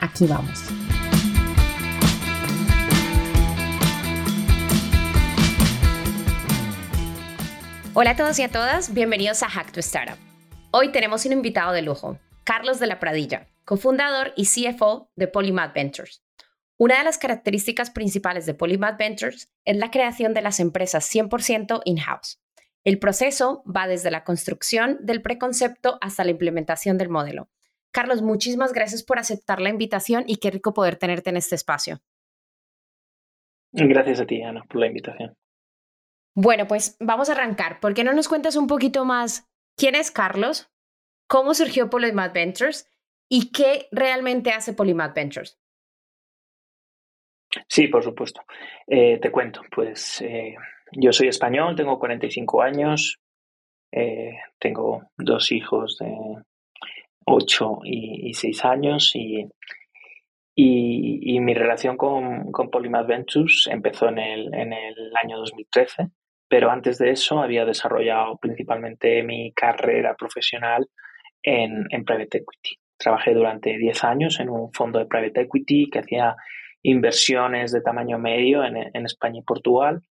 Aquí vamos. Hola a todos y a todas, bienvenidos a Hack to Startup. Hoy tenemos un invitado de lujo, Carlos de la Pradilla, cofundador y CFO de Polymath Ventures. Una de las características principales de Polymath Ventures es la creación de las empresas 100% in-house. El proceso va desde la construcción del preconcepto hasta la implementación del modelo, Carlos, muchísimas gracias por aceptar la invitación y qué rico poder tenerte en este espacio. Gracias a ti, Ana, por la invitación. Bueno, pues vamos a arrancar. ¿Por qué no nos cuentas un poquito más quién es Carlos? ¿Cómo surgió Polymath Ventures? ¿Y qué realmente hace Polymath Ventures? Sí, por supuesto. Eh, te cuento, pues eh, yo soy español, tengo 45 años, eh, tengo dos hijos de 8 y, 6 años y, y, mi relación con, con Polymath Ventures empezó en el, en el año 2013, pero antes de eso había desarrollado principalmente mi carrera profesional en, en Private Equity. Trabajé durante 10 años en un fondo de Private Equity que hacía inversiones de tamaño medio en, en España y Portugal.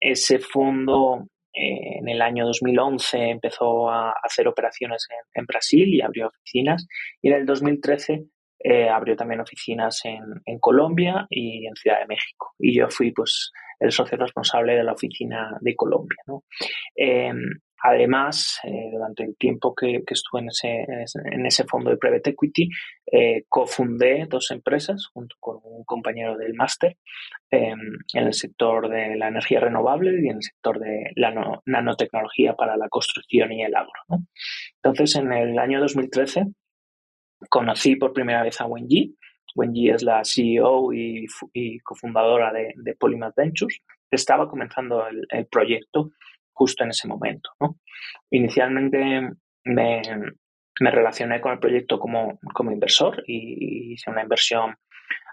Ese fondo eh, en el año 2011 empezó a hacer operaciones en, Brasil y abrió oficinas. Y en el 2013 eh, abrió también oficinas en, Colombia y en Ciudad de México. Y yo fui pues el socio responsable de la oficina de Colombia. ¿no? Em, Además, eh, durante el tiempo que, estuve en ese, en ese, fondo de private equity, eh, cofundé dos empresas junto con un compañero del máster em, en el sector de la energía renovable y en el sector de la nanotecnología para la construcción y el agro. Entonces, en el año 2013, conocí por primera vez a Wenji. Wenji es la CEO y, cofundadora de, de, Polymath Ventures. Estaba comenzando el proyecto justo en ese momento. ¿no? Inicialmente me, relacioné con el proyecto como, inversor y hice una inversión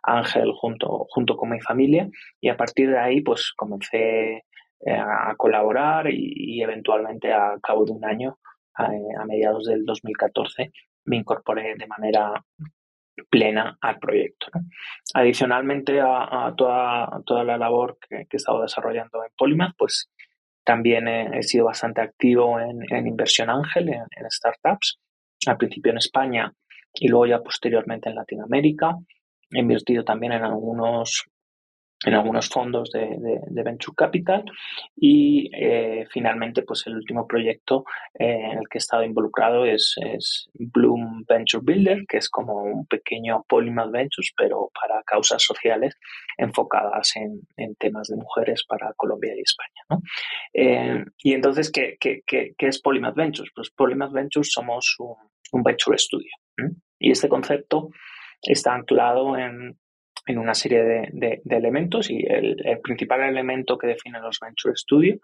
ángel junto, junto con mi familia y a partir de ahí pues comencé eh, a colaborar y, eventualmente a cabo de un año, a, mediados del 2014, me incorporé de manera plena al proyecto. Adicionalmente a, toda, toda la labor que, que, he estado desarrollando en Polymath, pues también he, sido bastante activo en, inversión ángel, en, startups, al principio en España y luego ya posteriormente en Latinoamérica. He invertido también en algunos en algunos fondos de, Venture Capital y eh, finalmente pues el último proyecto eh, en el que he estado involucrado es, Bloom Venture Builder que es como un pequeño Polymath Ventures pero para causas sociales enfocadas en, temas de mujeres para Colombia y España eh, y entonces ¿qué, qué, qué, es Polymath Ventures? pues Polymath Ventures somos un, Venture Studio y este concepto está anclado en, en una serie de, elementos y el, principal elemento que define los Venture Studio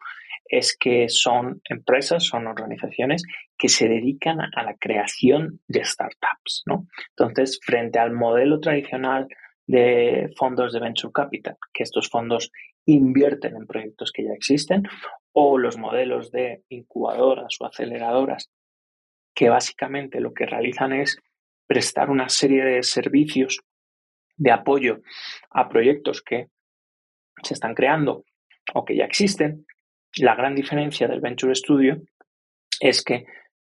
es que son empresas, son organizaciones que se dedican a, la creación de startups. ¿no? Entonces, frente al modelo tradicional de fondos de Venture Capital, que estos fondos invierten en proyectos que ya existen, o los modelos de incubadoras o aceleradoras, que básicamente lo que realizan es prestar una serie de servicios de apoyo a proyectos que se están creando o que ya existen, la gran diferencia del Venture Studio es que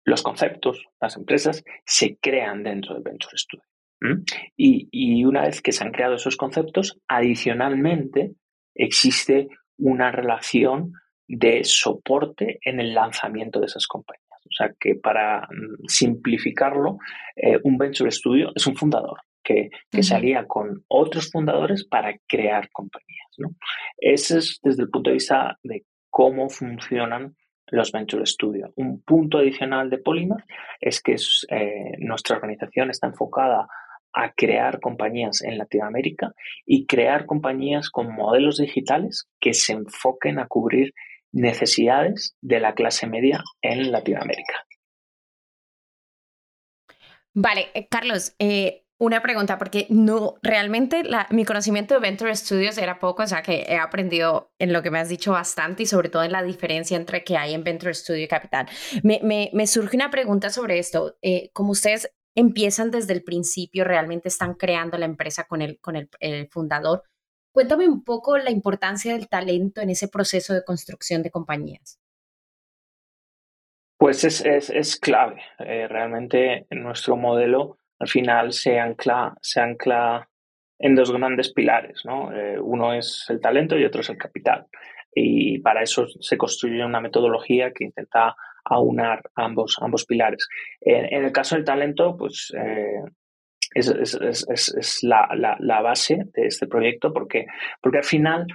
los conceptos, las empresas, se crean dentro del Venture Studio. Y, y, una vez que se han creado esos conceptos, adicionalmente existe una relación de soporte en el lanzamiento de esas compañías. O sea que para mm, simplificarlo, eh, un Venture Studio es un fundador que, que se alía con otros fundadores para crear compañías. ¿no? Ese es desde el punto de vista de cómo funcionan los Venture Studio. Un punto adicional de Polymath es que eh, nuestra organización está enfocada a crear compañías en Latinoamérica y crear compañías con modelos digitales que se enfoquen a cubrir necesidades de la clase media en Latinoamérica. Vale, eh, Carlos, eh, una pregunta, porque no, realmente mi conocimiento de Venture Studios era poco, o sea que he aprendido en lo que me has dicho bastante y sobre todo en la diferencia entre que hay en Venture Studio y Capital. Me, me, surge una pregunta sobre esto. Eh, como ustedes empiezan desde el principio, realmente están creando la empresa con el, con el, fundador, cuéntame un poco la importancia del talento en ese proceso de construcción de compañías. Pues es, es, es clave. Eh, realmente en nuestro modelo al final se ancla, se ancla en dos grandes pilares, ¿no? Eh, uno es el talento y otro es el capital. Y para eso se construye una metodología que intenta aunar ambos, ambos pilares. En, el caso del talento, pues eh, es, es, es, la, la, base de este proyecto porque, porque al final,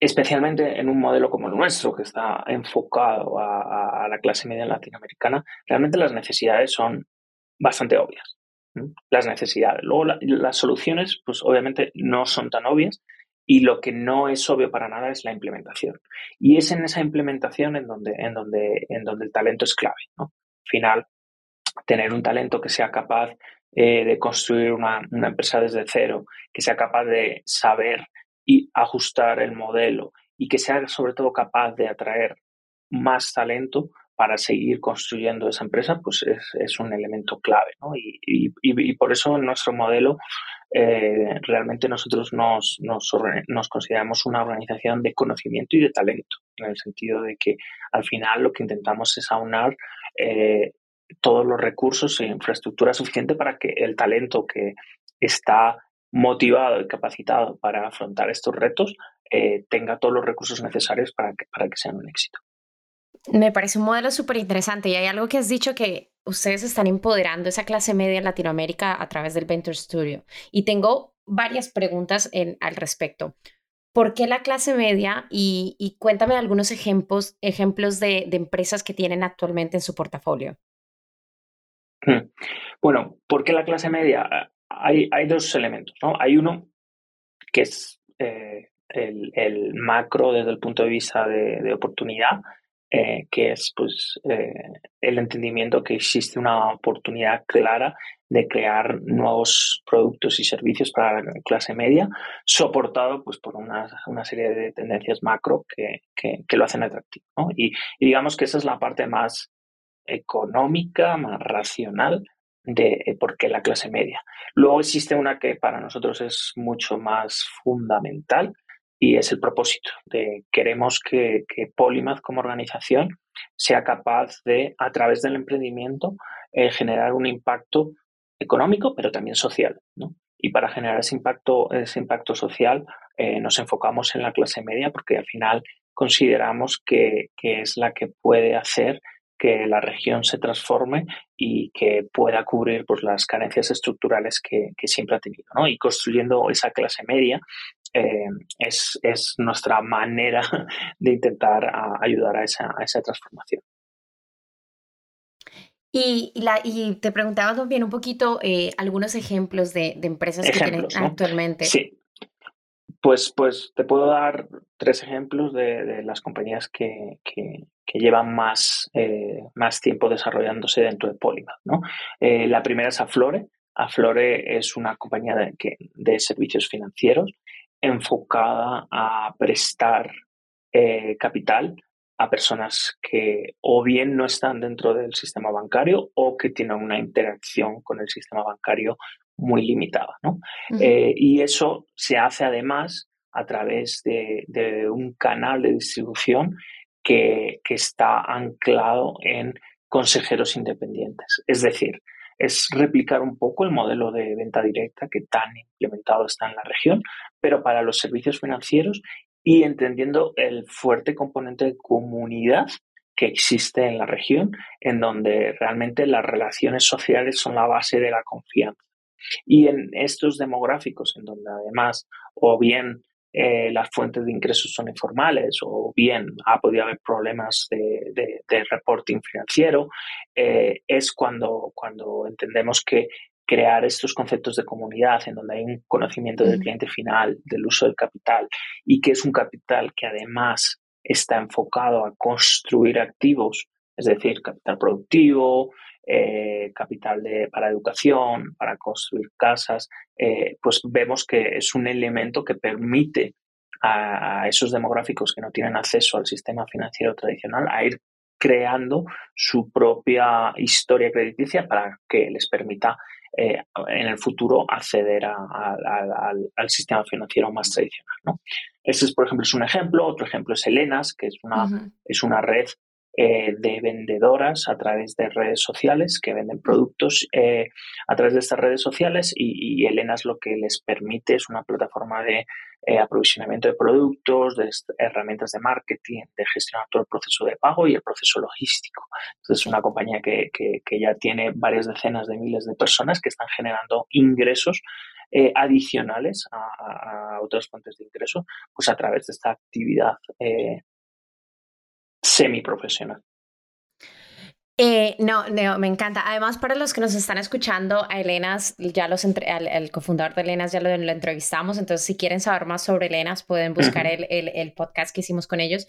especialmente en un modelo como el nuestro, que está enfocado a la clase media latinoamericana, realmente las necesidades son bastante obvias. Las necesidades. Luego las soluciones, pues obviamente no son tan obvias y lo que no es obvio para nada es la implementación. Y es en esa implementación en donde, en donde, en donde el talento es clave. Al final, tener un talento que sea capaz eh, de construir una empresa desde cero, que sea capaz de saber y ajustar el modelo y que sea sobre todo capaz de atraer más talento, para seguir construyendo esa empresa, pues es, un elemento clave. ¿no? Y, por eso en nuestro modelo eh, realmente nosotros nos, nos, consideramos una organización de conocimiento y de talento, en el sentido de que al final lo que intentamos es aunar eh, todos los recursos e infraestructura suficiente para que el talento que está motivado y capacitado para afrontar estos retos eh, tenga todos los recursos necesarios para que, para que sean un éxito. Me parece un modelo súper interesante y hay algo que has dicho que ustedes están empoderando esa clase media en Latinoamérica a través del Venture Studio. Y tengo varias preguntas en, al respecto. ¿Por qué la clase media? Y, cuéntame algunos ejemplos, ejemplos de, empresas que tienen actualmente en su portafolio. Hmm. Bueno, ¿por qué la clase media? Hay, dos elementos, ¿no? Hay uno que es eh, el, macro desde el punto de vista de oportunidad, eh, que es pues, eh, el entendimiento que existe una oportunidad clara de crear nuevos productos y servicios para la clase media, soportado pues, por una, una serie de tendencias macro que, que, lo hacen atractivo. Y, digamos que esa es la parte más económica, más racional de por qué la clase media. Luego existe una que para nosotros es mucho más fundamental, y es el propósito de queremos que, que Polymath como organización sea capaz de, a través del emprendimiento, eh, generar un impacto económico, pero también social. ¿no? Y para generar ese impacto, ese impacto social, eh, nos enfocamos en la clase media porque al final consideramos que, que es la que puede hacer que la región se transforme y que pueda cubrir pues, las carencias estructurales que, que siempre ha tenido. ¿no? Y construyendo esa clase media eh, es, es, nuestra manera de intentar ayudar a esa, a esa transformación. Y, la, y te preguntaba también un poquito eh, algunos ejemplos de, de empresas que tienen actualmente. Sí. Pues, pues te puedo dar tres ejemplos de, de las compañías que, que, que llevan más, eh, más tiempo desarrollándose dentro de Polymath. ¿no? la primera es Aflore. Aflore es una compañía de, de servicios financieros enfocada a prestar eh, capital a personas que o bien no están dentro del sistema bancario o que tienen una interacción con el sistema bancario muy limitada. Eh, y eso se hace además a través de, un canal de distribución que, que, está anclado en consejeros independientes. Es decir, es replicar un poco el modelo de venta directa que tan implementado está en la región, pero para los servicios financieros y entendiendo el fuerte componente de comunidad que existe en la región, en donde realmente las relaciones sociales son la base de la confianza. Y en estos demográficos, en donde además o bien eh, las fuentes de ingresos son informales o bien ha podido haber problemas de, reporting financiero, eh, es cuando, cuando entendemos que, crear estos conceptos de comunidad en donde hay un conocimiento del cliente final, del uso del capital y que es un capital que además está enfocado a construir activos, es decir, capital productivo, eh, capital de, para educación, para construir casas, eh, pues vemos que es un elemento que permite a, esos demográficos que no tienen acceso al sistema financiero tradicional a ir creando su propia historia crediticia para que les permita eh, en el futuro acceder al, sistema financiero más tradicional. ¿no? Ese, es, por ejemplo, es un ejemplo. Otro ejemplo es Elenas, que es una, es una red eh, de vendedoras a través de redes sociales que venden productos eh, a través de estas redes sociales y, Elena es lo que les permite, es una plataforma de eh, aprovisionamiento de productos, de herramientas de marketing, de gestionar todo el proceso de pago y el proceso logístico. Entonces es una compañía que, que, ya tiene varias decenas de miles de personas que están generando ingresos adicionales a, a, otras fuentes de ingreso, pues a través de esta actividad semiprofesional. Eh, no, no, me encanta. Además, para los que nos están escuchando, a Elenas, ya los el cofundador de Elenas ya lo, entrevistamos, entonces si quieren saber más sobre Elenas, pueden buscar el, el, podcast que hicimos con ellos.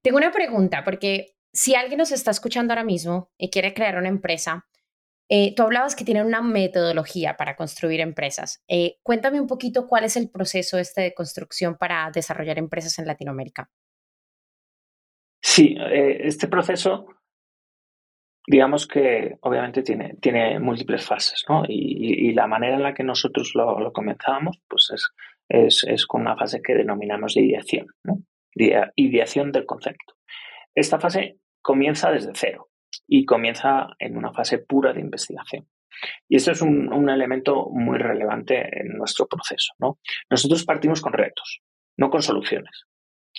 Tengo una pregunta, porque si alguien nos está escuchando ahora mismo y quiere crear una empresa, eh, tú hablabas que tienen una metodología para construir empresas. Eh, cuéntame un poquito cuál es el proceso este de construcción para desarrollar empresas en Latinoamérica. Sí, eh, este proceso, digamos que obviamente tiene, tiene múltiples fases, ¿no? Y, la manera en la que nosotros lo, comenzamos, pues es, es, con una fase que denominamos de ideación, ¿no? ideación del concepto. Esta fase comienza desde cero y comienza en una fase pura de investigación. Y esto es un, un, elemento muy relevante en nuestro proceso. ¿no? Nosotros partimos con retos, no con soluciones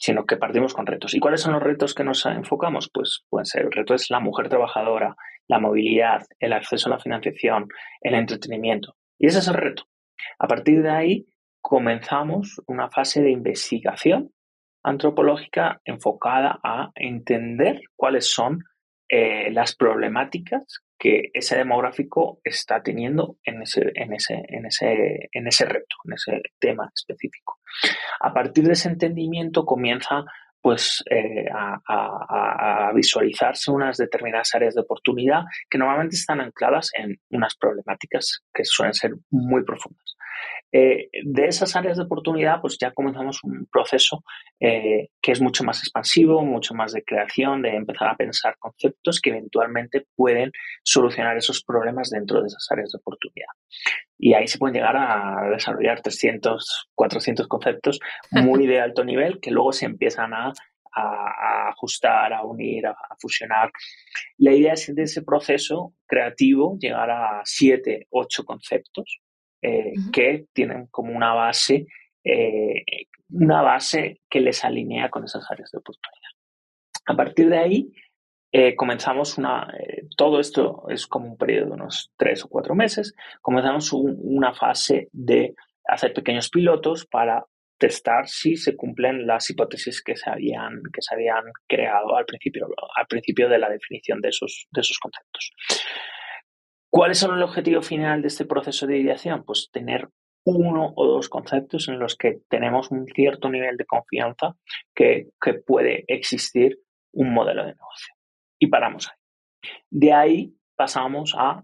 sino que partimos con retos. ¿Y cuáles son los retos que nos enfocamos? Pues pueden ser, el reto es la mujer trabajadora, la movilidad, el acceso a la financiación, el entretenimiento. Y ese es el reto. A partir de ahí comenzamos una fase de investigación antropológica enfocada a entender cuáles son eh, las problemáticas que ese demográfico está teniendo en ese, en ese, en ese, en ese reto, en ese tema específico. A partir de ese entendimiento comienza pues eh, a, visualizarse unas determinadas áreas de oportunidad que normalmente están ancladas en unas problemáticas que suelen ser muy profundas. Eh, de esas áreas de oportunidad, pues ya comenzamos un proceso eh, que es mucho más expansivo, mucho más de creación, de empezar a pensar conceptos que eventualmente pueden solucionar esos problemas dentro de esas áreas de oportunidad. Y ahí se pueden llegar a desarrollar 300, 400 conceptos muy de alto nivel que luego se empiezan a ajustar, a unir, a, fusionar. La idea es de ese proceso creativo llegar a siete, ocho conceptos eh, que tienen como una base, eh, una base que les alinea con esas áreas de oportunidad. A partir de ahí, eh, comenzamos una, todo esto es como un periodo de unos tres o cuatro meses, comenzamos una fase de hacer pequeños pilotos para testar si se cumplen las hipótesis que se habían, que se habían creado al principio, al principio de la definición de esos, de esos conceptos. ¿Cuál es el objetivo final de este proceso de ideación? Pues tener uno o dos conceptos en los que tenemos un cierto nivel de confianza que, puede existir un modelo de negocio. Y paramos ahí. De ahí pasamos a,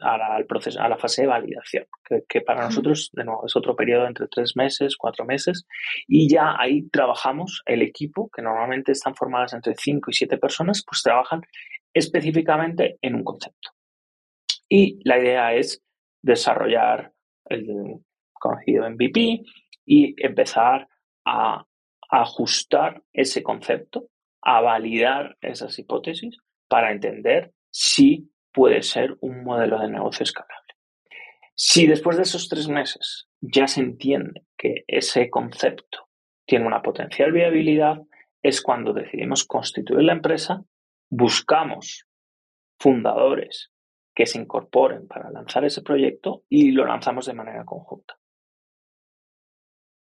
al proceso, a la fase de validación, que, para nosotros, de nuevo, es otro periodo entre tres meses, cuatro meses, y ya ahí trabajamos el equipo, que normalmente están formadas entre cinco y siete personas, pues trabajan específicamente en un concepto. Y la idea es desarrollar el conocido MVP y empezar a, ajustar ese concepto, a validar esas hipótesis para entender si puede ser un modelo de negocio escalable. Si después de esos tres meses ya se entiende que ese concepto tiene una potencial viabilidad, es cuando decidimos constituir la empresa, buscamos fundadores que se incorporen para lanzar ese proyecto y lo lanzamos de manera conjunta.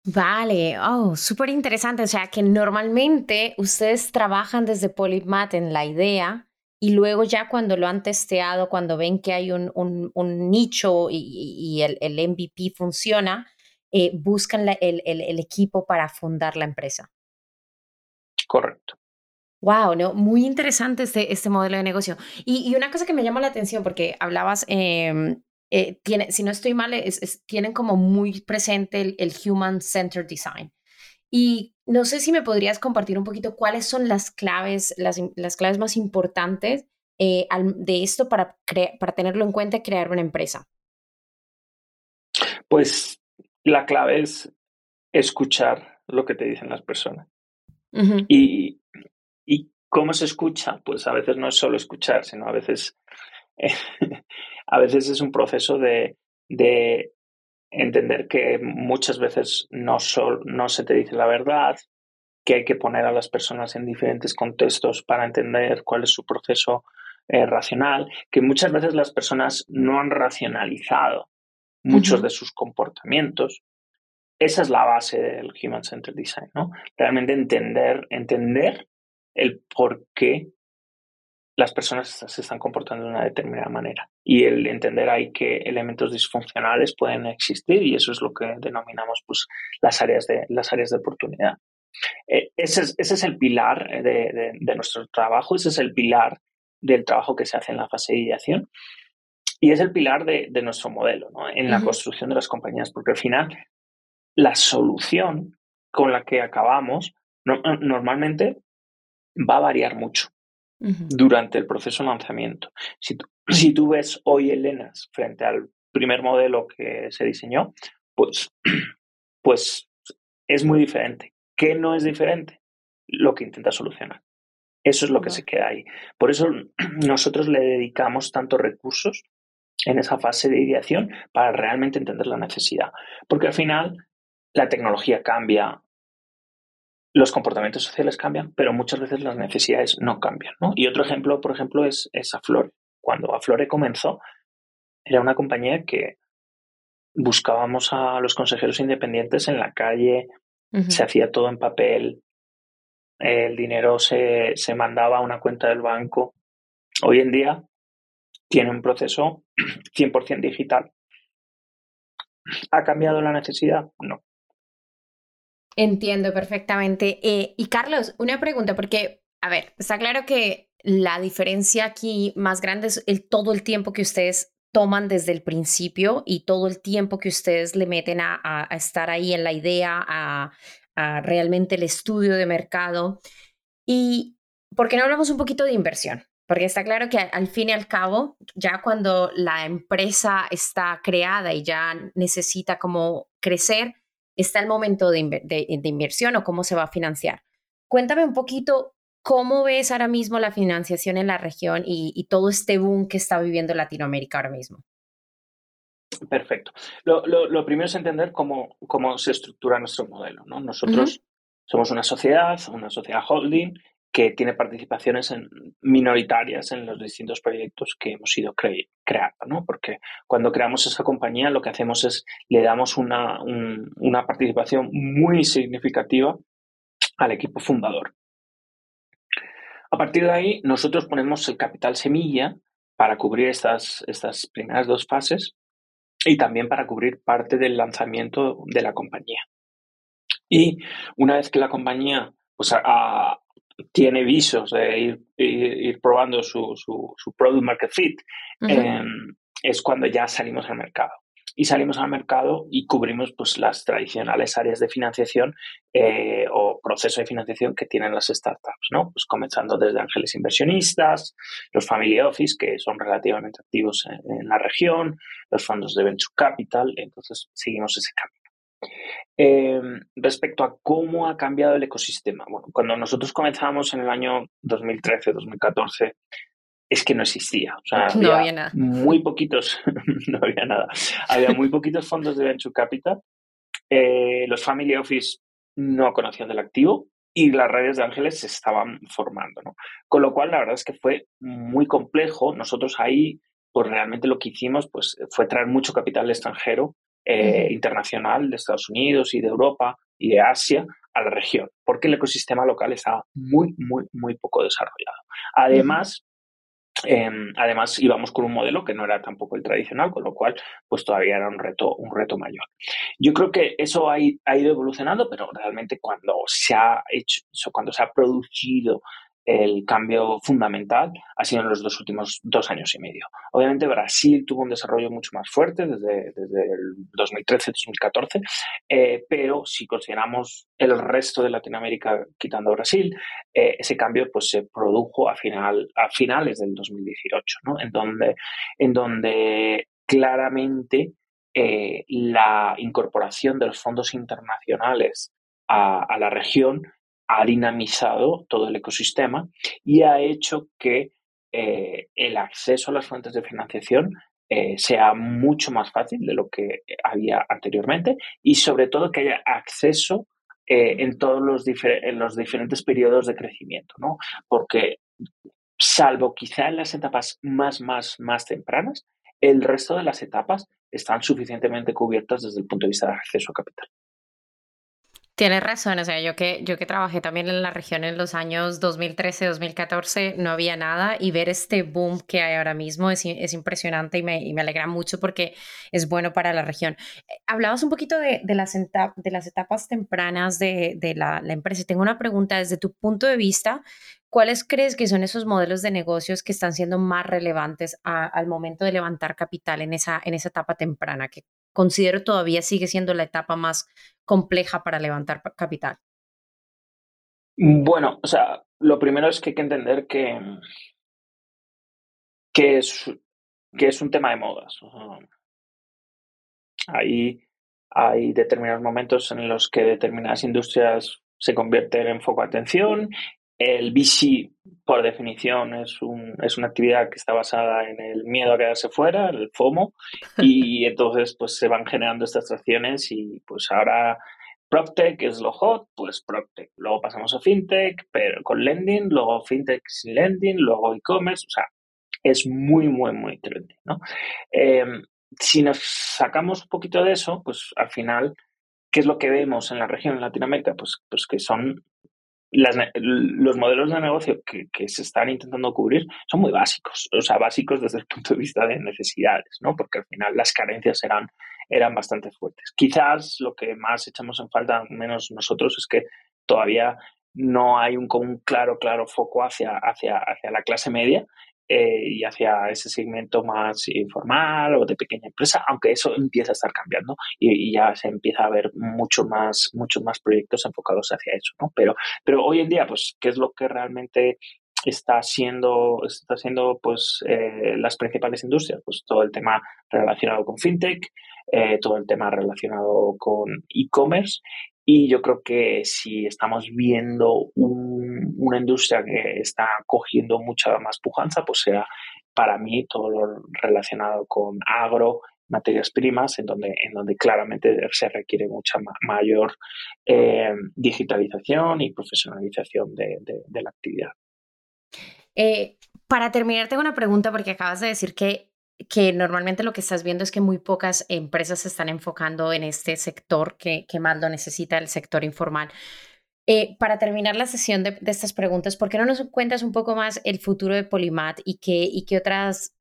Vale, oh, súper interesante. O sea, que normalmente ustedes trabajan desde Polymath en la idea y luego ya cuando lo han testeado, cuando ven que hay un, nicho y, el, MVP funciona, eh, buscan el, equipo para fundar la empresa. Correcto. Wow, no, muy interesante este, este modelo de negocio. Y, una cosa que me llama la atención, porque hablabas, em, eh, tiene, si no estoy mal, tienen como muy presente el, Human Centered Design. Y no sé si me podrías compartir un poquito cuáles son las claves, las, las claves más importantes eh, de esto para, para tenerlo en cuenta y crear una empresa. Pues la clave es escuchar lo que te dicen las personas. y, cómo se escucha? Pues a veces no es solo escuchar, sino a veces, a veces es un proceso de, de entender que muchas veces no, no se te dice la verdad, que hay que poner a las personas en diferentes contextos para entender cuál es su proceso eh, racional, que muchas veces las personas no han racionalizado muchos de sus comportamientos. Esa es la base del Human Centered Design, ¿no? Realmente entender, entender el por qué las personas se están comportando de una determinada manera. Y el entender ahí que elementos disfuncionales pueden existir y eso es lo que denominamos pues, las, áreas de, las áreas de oportunidad. Eh, ese, es, ese, es, el pilar de, de, nuestro trabajo, ese es el pilar del trabajo que se hace en la fase de ideación y es el pilar de, nuestro modelo ¿no? en la construcción de las compañías, porque al final la solución con la que acabamos normalmente va a variar mucho durante el proceso de lanzamiento. Si tú, si tú ves hoy Elenas frente al primer modelo que se diseñó, pues, pues es muy diferente. ¿Qué no es diferente? Lo que intenta solucionar. Eso es lo que se queda ahí. Por eso nosotros le dedicamos tantos recursos en esa fase de ideación para realmente entender la necesidad. Porque al final la tecnología cambia, los comportamientos sociales cambian, pero muchas veces las necesidades no cambian. ¿no? Y otro ejemplo, por ejemplo, es, es Aflore. Cuando Aflore comenzó, era una compañía que buscábamos a los consejeros independientes en la calle, se hacía todo en papel, el dinero se, se mandaba a una cuenta del banco. Hoy en día tiene un proceso 100% digital. ¿Ha cambiado la necesidad? No. Entiendo perfectamente. Eh, y Carlos, una pregunta, porque, a ver, está claro que la diferencia aquí más grande es el, todo el tiempo que ustedes toman desde el principio y todo el tiempo que ustedes le meten a, estar ahí en la idea, a, realmente el estudio de mercado. ¿Y por qué no hablamos un poquito de inversión? Porque está claro que al fin y al cabo, ya cuando la empresa está creada y ya necesita como crecer, está el momento de, inversión o cómo se va a financiar. Cuéntame un poquito cómo ves ahora mismo la financiación en la región y, todo este boom que está viviendo Latinoamérica ahora mismo. Perfecto. Lo, primero es entender cómo, cómo, se estructura nuestro modelo. ¿no? Nosotros somos una sociedad, una sociedad holding que tiene participaciones minoritarias en los distintos proyectos que hemos ido creando, ¿no? Porque cuando creamos esa compañía lo que hacemos es le damos una, una participación muy significativa al equipo fundador. A partir de ahí, nosotros ponemos el capital semilla para cubrir estas, estas primeras dos fases y también para cubrir parte del lanzamiento de la compañía. Y una vez que la compañía pues, ha, tiene visos de ir, ir, probando su, su, su, product market fit, em, es cuando ya salimos al mercado. Y salimos al mercado y cubrimos pues, las tradicionales áreas de financiación eh, o proceso de financiación que tienen las startups, ¿no? Pues comenzando desde ángeles inversionistas, los family office, que son relativamente activos en la región, los fondos de venture capital, entonces seguimos ese camino. Em, respecto a cómo ha cambiado el ecosistema. Bueno, cuando nosotros comenzamos en el año 2013-2014, es que no existía. O sea, no había nada. Muy poquitos, no había nada. Había muy poquitos fondos de venture capital. Eh, los family office no conocían del activo y las redes de ángeles se estaban formando. ¿no? Con lo cual, la verdad es que fue muy complejo. Nosotros ahí, pues realmente lo que hicimos pues, fue traer mucho capital extranjero eh, internacional de Estados Unidos y de Europa y de Asia a la región, porque el ecosistema local está muy, muy, muy poco desarrollado. Además, Em, además, íbamos con un modelo que no era tampoco el tradicional, con lo cual, pues todavía era un reto, un reto mayor. Yo creo que eso ha, ha ido evolucionando, pero realmente cuando se ha hecho, cuando se ha producido el cambio fundamental ha sido en los dos últimos dos años y medio. Obviamente Brasil tuvo un desarrollo mucho más fuerte desde, el 2013-2014, eh, pero si consideramos el resto de Latinoamérica quitando Brasil, eh, ese cambio pues, se produjo a, final, a finales del 2018, ¿no? en, donde, en donde claramente eh, la incorporación de los fondos internacionales a la región ha dinamizado todo el ecosistema y ha hecho que eh, el acceso a las fuentes de financiación eh, sea mucho más fácil de lo que había anteriormente y sobre todo que haya acceso eh, en todos los, en los diferentes periodos de crecimiento, ¿no? Porque salvo quizá en las etapas más, más, más tempranas, el resto de las etapas están suficientemente cubiertas desde el punto de vista de acceso a capital. Tienes razón, o sea, yo que, yo que trabajé también en la región en los años 2013, 2014, no había nada y ver este boom que hay ahora mismo es, es impresionante y me, y me, alegra mucho porque es bueno para la región. Eh, hablabas un poquito de, de, las, etapas tempranas de, de la, la, empresa. Tengo una pregunta desde tu punto de vista. ¿Cuáles crees que son esos modelos de negocios que están siendo más relevantes al momento de levantar capital en esa, en esa etapa temprana, que considero todavía sigue siendo la etapa más compleja para levantar capital? Bueno, o sea, lo primero es que hay que entender que, que, es, que es un tema de modas. Hay determinados momentos en los que determinadas industrias se convierten en foco de atención el VC, por definición, es, un, es una actividad que está basada en el miedo a quedarse fuera, el FOMO, y entonces pues se van generando estas acciones y pues ahora PropTech es lo hot, pues PropTech. Luego pasamos a FinTech, pero con lending, luego FinTech sin lending, luego e-commerce, o sea, es muy, muy, muy trendy, ¿no? Em, si nos sacamos un poquito de eso, pues al final, ¿qué es lo que vemos en la región, en Latinoamérica? Pues, pues que son los modelos de negocio que, se están intentando cubrir son muy básicos, o sea, básicos desde el punto de vista de necesidades, ¿no? Porque al final las carencias eran, eran bastante fuertes. Quizás lo que más echamos en falta, menos nosotros, es que todavía no hay un, un claro, claro foco hacia, hacia, hacia la clase media eh, y hacia ese segmento más informal o de pequeña empresa, aunque eso empieza a estar cambiando y, ya se empieza a ver mucho más, muchos más proyectos enfocados hacia eso, ¿no? Pero, pero hoy en día, pues, ¿qué es lo que realmente está siendo, está siendo pues, eh, las principales industrias? Pues todo el tema relacionado con fintech, eh, todo el tema relacionado con e-commerce y yo creo que si estamos viendo una industria que está cogiendo mucha más pujanza, pues sea para mí todo lo relacionado con agro, materias primas, en donde, en donde claramente se requiere mucha mayor eh, digitalización y profesionalización de, la actividad. Eh, para terminar, tengo una pregunta porque acabas de decir que que normalmente lo que estás viendo es que muy pocas empresas se están enfocando en este sector que, que más lo necesita, el sector informal. Eh, para terminar la sesión de, estas preguntas, ¿por qué no nos cuentas un poco más el futuro de Polimat y qué, y qué otras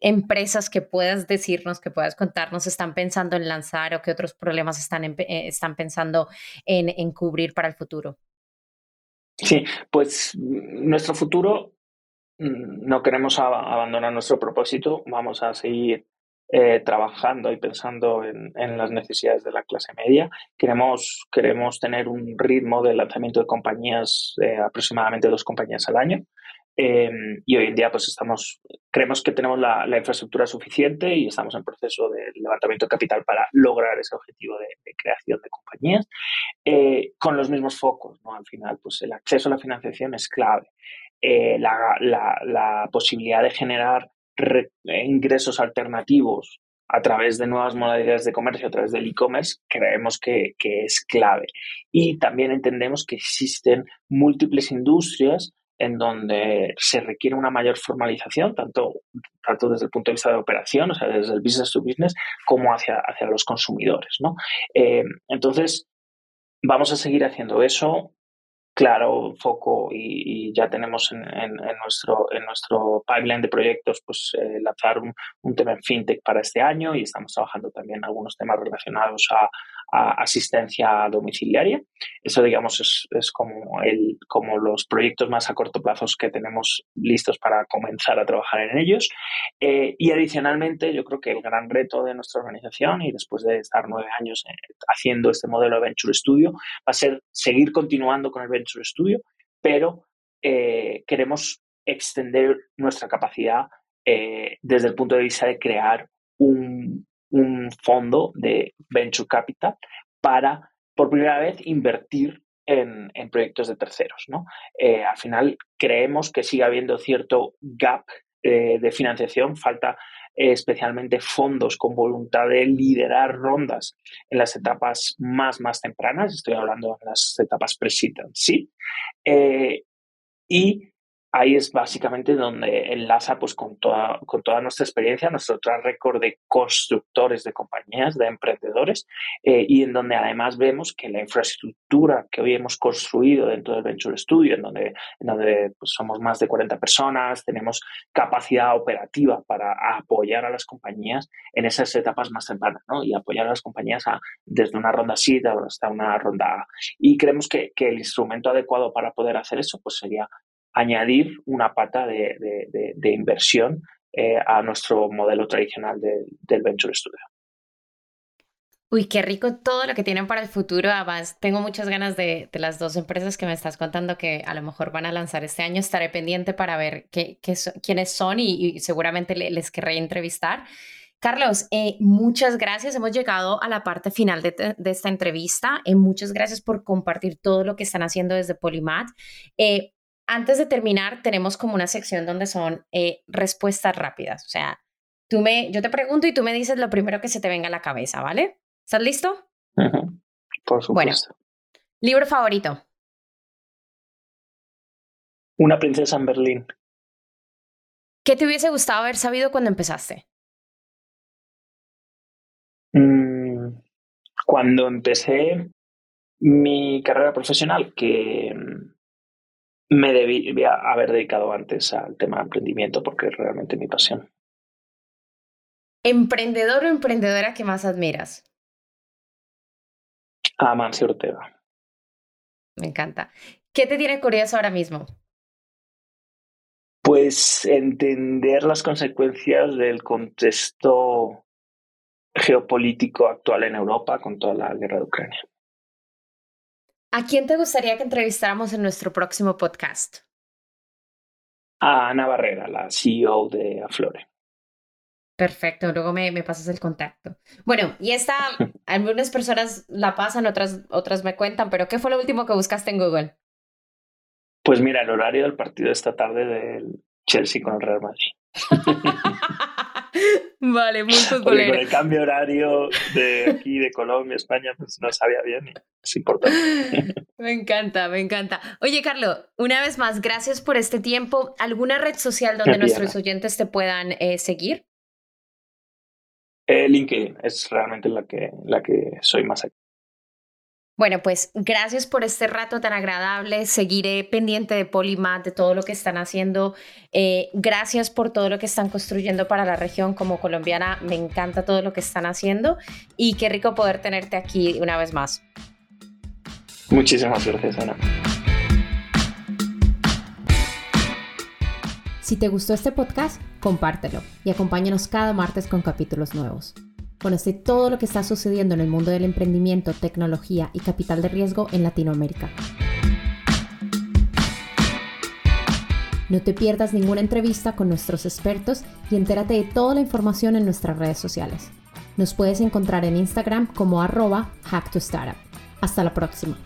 empresas que puedas decirnos, que puedas contarnos, están pensando en lanzar o qué otros problemas están, eh, están pensando en, en cubrir para el futuro? Sí, pues nuestro futuro no queremos abandonar nuestro propósito, vamos a seguir eh, trabajando y pensando en, las necesidades de la clase media. Queremos, queremos tener un ritmo de lanzamiento de compañías, de aproximadamente dos compañías al año. Em, y hoy en día pues estamos, creemos que tenemos la, infraestructura suficiente y estamos en proceso de levantamiento de capital para lograr ese objetivo de, creación de compañías eh, con los mismos focos. ¿no? Al final, pues el acceso a la financiación es clave. Eh, la, posibilidad de generar ingresos alternativos a través de nuevas modalidades de comercio, a través del e-commerce, creemos que, es clave. Y también entendemos que existen múltiples industrias en donde se requiere una mayor formalización, tanto, tanto desde el punto de vista de operación, o sea, desde el business to business, como hacia, hacia los consumidores. ¿no? Eh, entonces, vamos a seguir haciendo eso claro foco y, ya tenemos en, nuestro, en nuestro pipeline de proyectos pues eh, lanzar un, un, tema en fintech para este año y estamos trabajando también algunos temas relacionados a, asistencia domiciliaria. Eso, digamos, es, es, como, el, como los proyectos más a corto plazo que tenemos listos para comenzar a trabajar en ellos. Eh, y adicionalmente, yo creo que el gran reto de nuestra organización y después de estar nueve años eh, haciendo este modelo de Venture Studio va a ser seguir continuando con el Venture Studio, pero eh, queremos extender nuestra capacidad desde el punto de vista de crear un, un fondo de venture capital para, por primera vez, invertir en, proyectos de terceros. ¿no? Eh, al final, creemos que sigue habiendo cierto gap eh, de financiación, falta eh, especialmente fondos con voluntad de liderar rondas en las etapas más, más tempranas, estoy hablando de las etapas pre-seed sí. y ahí es básicamente donde enlaza pues, con, toda, con toda nuestra experiencia, nuestro track record de constructores de compañías, de emprendedores, eh, y en donde además vemos que la infraestructura que hoy hemos construido dentro del Venture Studio, en donde, en donde pues, somos más de 40 personas, tenemos capacidad operativa para apoyar a las compañías en esas etapas más tempranas, ¿no? y apoyar a las compañías desde una ronda SID hasta una ronda A. Y creemos que, que el instrumento adecuado para poder hacer eso pues, sería añadir una pata de, inversión eh, a nuestro modelo tradicional del Venture Studio. Uy, qué rico todo lo que tienen para el futuro. Además, tengo muchas ganas de, las dos empresas que me estás contando que a lo mejor van a lanzar este año. Estaré pendiente para ver qué, quiénes son y, seguramente les querré entrevistar. Carlos, eh, muchas gracias. Hemos llegado a la parte final de, esta entrevista. Eh, muchas gracias por compartir todo lo que están haciendo desde Polymath antes de terminar, tenemos como una sección donde son eh, respuestas rápidas. O sea, tú me, yo te pregunto y tú me dices lo primero que se te venga a la cabeza, ¿vale? ¿Estás listo? Por supuesto. Bueno, libro favorito. Una princesa en Berlín. ¿Qué te hubiese gustado haber sabido cuando empezaste? Mm, cuando empecé mi carrera profesional, que me debía haber dedicado antes al tema de emprendimiento porque es realmente mi pasión. ¿Emprendedor o emprendedora que más admiras? A Mansi Ortega. Me encanta. ¿Qué te tiene curioso ahora mismo? Pues entender las consecuencias del contexto geopolítico actual en Europa con toda la guerra de Ucrania. ¿A quién te gustaría que entrevistáramos en nuestro próximo podcast? A Ana Barrera, la CEO de Aflore. Perfecto, luego me, me, pasas el contacto. Bueno, y esta, algunas personas la pasan, otras, otras me cuentan, pero ¿qué fue lo último que buscaste en Google? Pues mira, el horario del partido esta tarde del Chelsea con el Real Madrid. vale, futbolero. con el cambio horario de aquí, de Colombia, España, pues no sabía bien y es importante. me encanta, me encanta. Oye, Carlos, una vez más, gracias por este tiempo. ¿Alguna red social donde nuestros oyentes te puedan eh, seguir? Eh, LinkedIn es realmente la que, la que soy más activo. Bueno, pues gracias por este rato tan agradable. Seguiré pendiente de Polymath, de todo lo que están haciendo. Eh, gracias por todo lo que están construyendo para la región como colombiana. Me encanta todo lo que están haciendo y qué rico poder tenerte aquí una vez más. Muchísimas gracias, Ana. Si te gustó este podcast, compártelo y acompáñanos cada martes con capítulos nuevos. Conoce todo lo que está sucediendo en el mundo del emprendimiento, tecnología y capital de riesgo en Latinoamérica. No te pierdas ninguna entrevista con nuestros expertos y entérate de toda la información en nuestras redes sociales. Nos puedes encontrar en Instagram como arroba hacktostartup. Hasta la próxima.